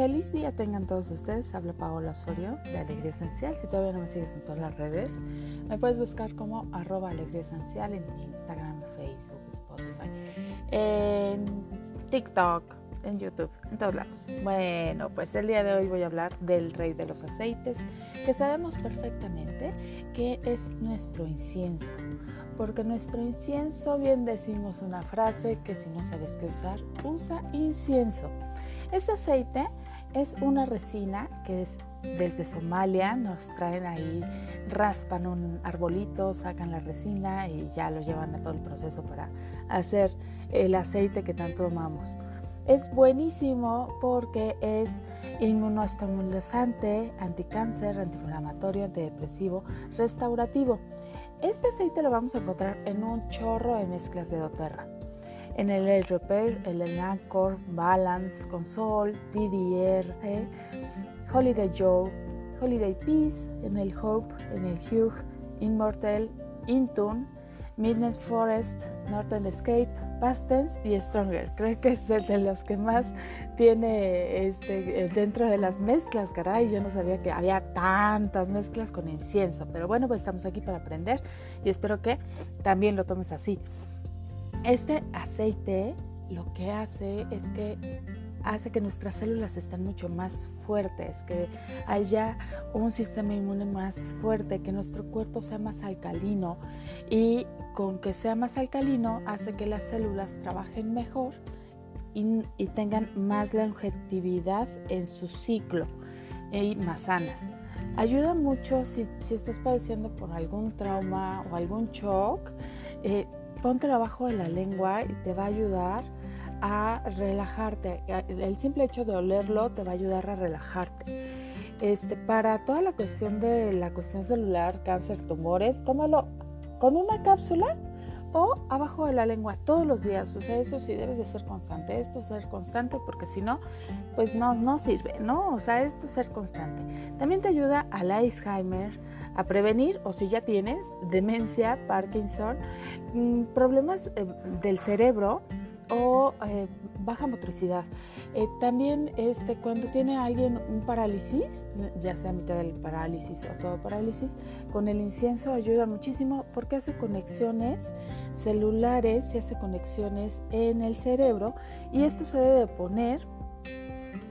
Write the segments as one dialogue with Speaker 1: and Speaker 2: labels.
Speaker 1: Feliz día tengan todos ustedes. Habla Paola Osorio de Alegría Esencial. Si todavía no me sigues en todas las redes, me puedes buscar como arroba Alegría Esencial en Instagram, Facebook, Spotify, en TikTok, en YouTube, en todos lados. Bueno, pues el día de hoy voy a hablar del rey de los aceites, que sabemos perfectamente que es nuestro incienso. Porque nuestro incienso, bien decimos una frase que si no sabes qué usar, usa incienso. Este aceite es una resina que es desde Somalia, nos traen ahí, raspan un arbolito, sacan la resina y ya lo llevan a todo el proceso para hacer el aceite que tanto amamos. Es buenísimo porque es inmunoestimulante, anticáncer, antiinflamatorio, antidepresivo, restaurativo. Este aceite lo vamos a encontrar en un chorro de mezclas de doTERRA en el Repair, el Anchor, Balance, Console, DDR, Holiday Joe, Holiday Peace, en el Hope, en el Hugh, Immortal, Intune, Midnight Forest, Northern Escape, Pastens y Stronger. Creo que es el de los que más tiene este, dentro de las mezclas, caray. Yo no sabía que había tantas mezclas con incienso, pero bueno, pues estamos aquí para aprender y espero que también lo tomes así. Este aceite lo que hace es que hace que nuestras células estén mucho más fuertes, que haya un sistema inmune más fuerte, que nuestro cuerpo sea más alcalino y con que sea más alcalino hace que las células trabajen mejor y, tengan más longevidad en su ciclo y más sanas. Ayuda mucho si, estás padeciendo por algún trauma o algún shock. Eh, ponte abajo de la lengua y te va a ayudar a relajarte. El simple hecho de olerlo te va a ayudar a relajarte. Este, para toda la cuestión de la cuestión celular, cáncer, tumores, tómalo con una cápsula o abajo de la lengua todos los días. O sea, eso sí debes de ser constante. Esto es ser constante porque si no, pues no, no sirve, ¿no? O sea, esto es ser constante. También te ayuda al Alzheimer, a prevenir o si ya tienes demencia, Parkinson, mm, problemas eh, del cerebro o eh, baja motricidad. Eh, también este, cuando tiene alguien un parálisis, ya sea mitad del parálisis o todo parálisis, con el incienso ayuda muchísimo porque hace conexiones celulares y hace conexiones en el cerebro y esto se debe poner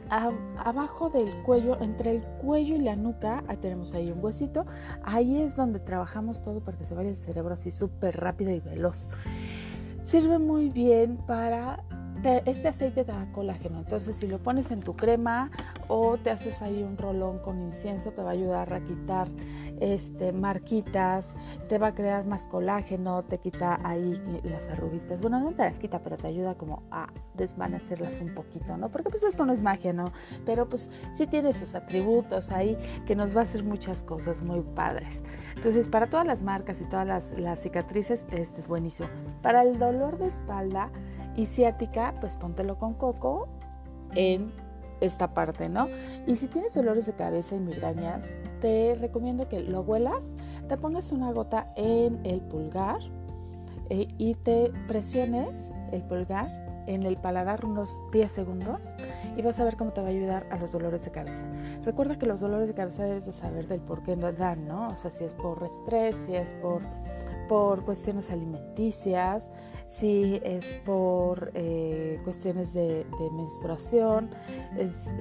Speaker 1: abajo del cuello, entre el cuello y la nuca, tenemos ahí un huesito, ahí es donde trabajamos todo para que se vaya el cerebro así súper rápido y veloz. Sirve muy bien para este aceite da colágeno, entonces si lo pones en tu crema o te haces ahí un rolón con incienso, te va a ayudar a quitar este, marquitas, te va a crear más colágeno, te quita ahí las arruguitas. Bueno, no te las quita, pero te ayuda como a desvanecerlas un poquito, ¿no? Porque pues esto no es magia, ¿no? Pero pues sí tiene sus atributos ahí que nos va a hacer muchas cosas muy padres. Entonces, para todas las marcas y todas las, las cicatrices, este es buenísimo. Para el dolor de espalda, y ciática, pues póntelo con coco en esta parte, ¿no? Y si tienes dolores de cabeza y migrañas, te recomiendo que lo huelas, te pongas una gota en el pulgar eh, y te presiones el pulgar en el paladar unos 10 segundos y vas a ver cómo te va a ayudar a los dolores de cabeza. Recuerda que los dolores de cabeza debes de saber del por qué nos dan, ¿no? O sea, si es por estrés, si es por, por cuestiones alimenticias, si es por eh, cuestiones de, menstruación,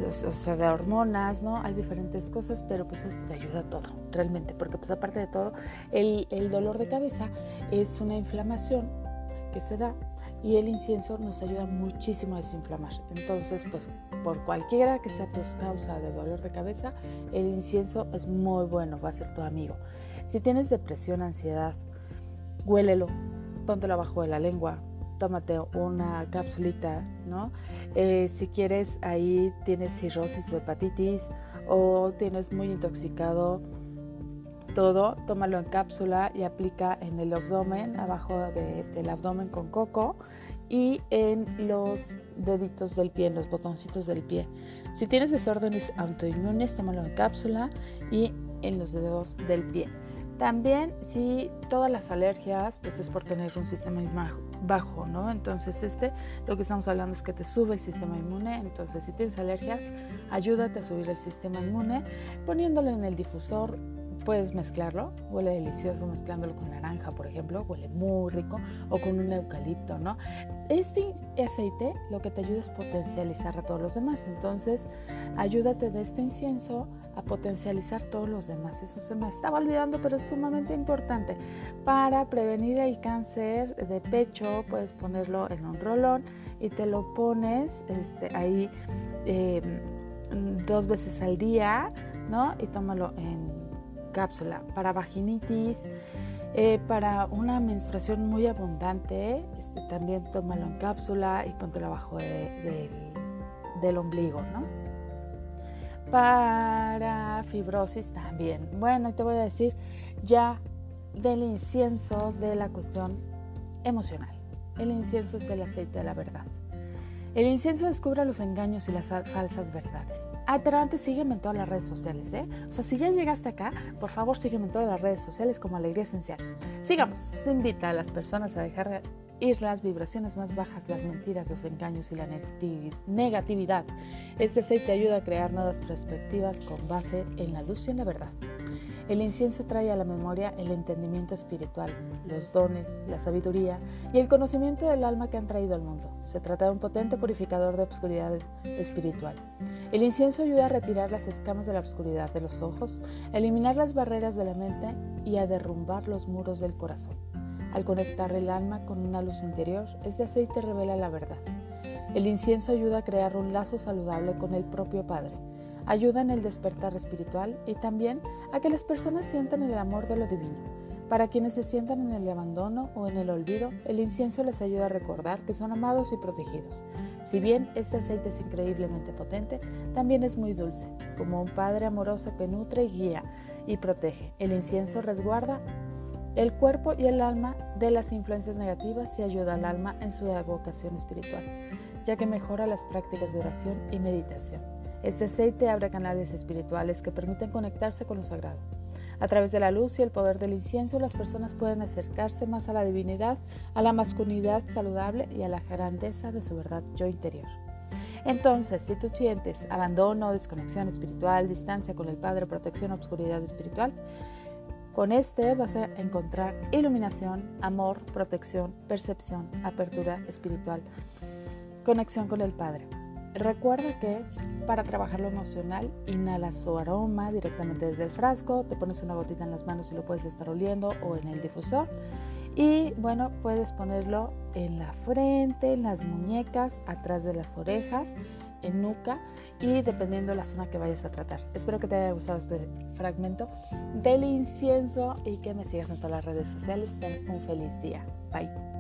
Speaker 1: o sea, de hormonas, ¿no? Hay diferentes cosas, pero pues esto te ayuda a todo, realmente, porque pues aparte de todo, el, el dolor de cabeza es una inflamación que se da y el incienso nos ayuda muchísimo a desinflamar. Entonces, pues por cualquiera que sea tu causa de dolor de cabeza, el incienso es muy bueno, va a ser tu amigo. Si tienes depresión, ansiedad, huélelo, póntelo abajo de la lengua, tómate una capsulita, ¿no? Eh, si quieres, ahí tienes cirrosis o hepatitis o tienes muy intoxicado todo, tómalo en cápsula y aplica en el abdomen, abajo del abdomen con coco y en los deditos del pie, en los botoncitos del pie. Si tienes desórdenes autoinmunes, tómalo en cápsula y en los dedos del pie. También si todas las alergias, pues es por tener un sistema bajo, ¿no? Entonces este, lo que estamos hablando es que te sube el sistema inmune, entonces si tienes alergias, ayúdate a subir el sistema inmune poniéndolo en el difusor puedes mezclarlo, huele delicioso mezclándolo con naranja, por ejemplo, huele muy rico, o con un eucalipto, ¿no? Este aceite lo que te ayuda es potencializar a todos los demás, entonces ayúdate de este incienso a potencializar todos los demás. Eso se me estaba olvidando, pero es sumamente importante. Para prevenir el cáncer de pecho, puedes ponerlo en un rolón y te lo pones este, ahí em, dos veces al día, ¿no? Y tómalo en cápsula. Para vaginitis, eh, para una menstruación muy abundante, este, también tómalo en cápsula y póntelo abajo del ombligo, ¿no? Para fibrosis también. Bueno, te voy a decir ya del incienso de la cuestión emocional. El incienso es el aceite de la verdad. El incienso descubre los engaños y las falsas verdades. Ah, pero antes sígueme en todas las redes sociales, ¿eh? O sea, si ya llegaste acá, por favor sígueme en todas las redes sociales como Alegría Esencial. Sigamos, se invita a las personas a dejar ir las vibraciones más bajas, las mentiras, los engaños y la negatividad. Este aceite ayuda a crear nuevas perspectivas con base en la luz y en la verdad. El incienso trae a la memoria el entendimiento espiritual, los dones, la sabiduría y el conocimiento del alma que han traído al mundo. Se trata de un potente purificador de obscuridad espiritual. El incienso ayuda a retirar las escamas de la oscuridad de los ojos, a eliminar las barreras de la mente y a derrumbar los muros del corazón. Al conectar el alma con una luz interior, este aceite revela la verdad. El incienso ayuda a crear un lazo saludable con el propio Padre ayuda en el despertar espiritual y también a que las personas sientan el amor de lo divino. Para quienes se sientan en el abandono o en el olvido, el incienso les ayuda a recordar que son amados y protegidos. Si bien este aceite es increíblemente potente, también es muy dulce, como un padre amoroso que nutre y guía y protege. El incienso resguarda el cuerpo y el alma de las influencias negativas y ayuda al alma en su evocación espiritual, ya que mejora las prácticas de oración y meditación. Este aceite abre canales espirituales que permiten conectarse con lo sagrado. A través de la luz y el poder del incienso, las personas pueden acercarse más a la divinidad, a la masculinidad saludable y a la grandeza de su verdad yo interior. Entonces, si tú sientes abandono, desconexión espiritual, distancia con el Padre, protección, obscuridad espiritual, con este vas a encontrar iluminación, amor, protección, percepción, apertura espiritual, conexión con el Padre. Recuerda que para trabajar lo emocional, inhala su aroma directamente desde el frasco, te pones una gotita en las manos y lo puedes estar oliendo o en el difusor. Y bueno, puedes ponerlo en la frente, en las muñecas, atrás de las orejas, en nuca y dependiendo de la zona que vayas a tratar. Espero que te haya gustado este fragmento del incienso y que me sigas en todas las redes sociales. Ten un feliz día. Bye.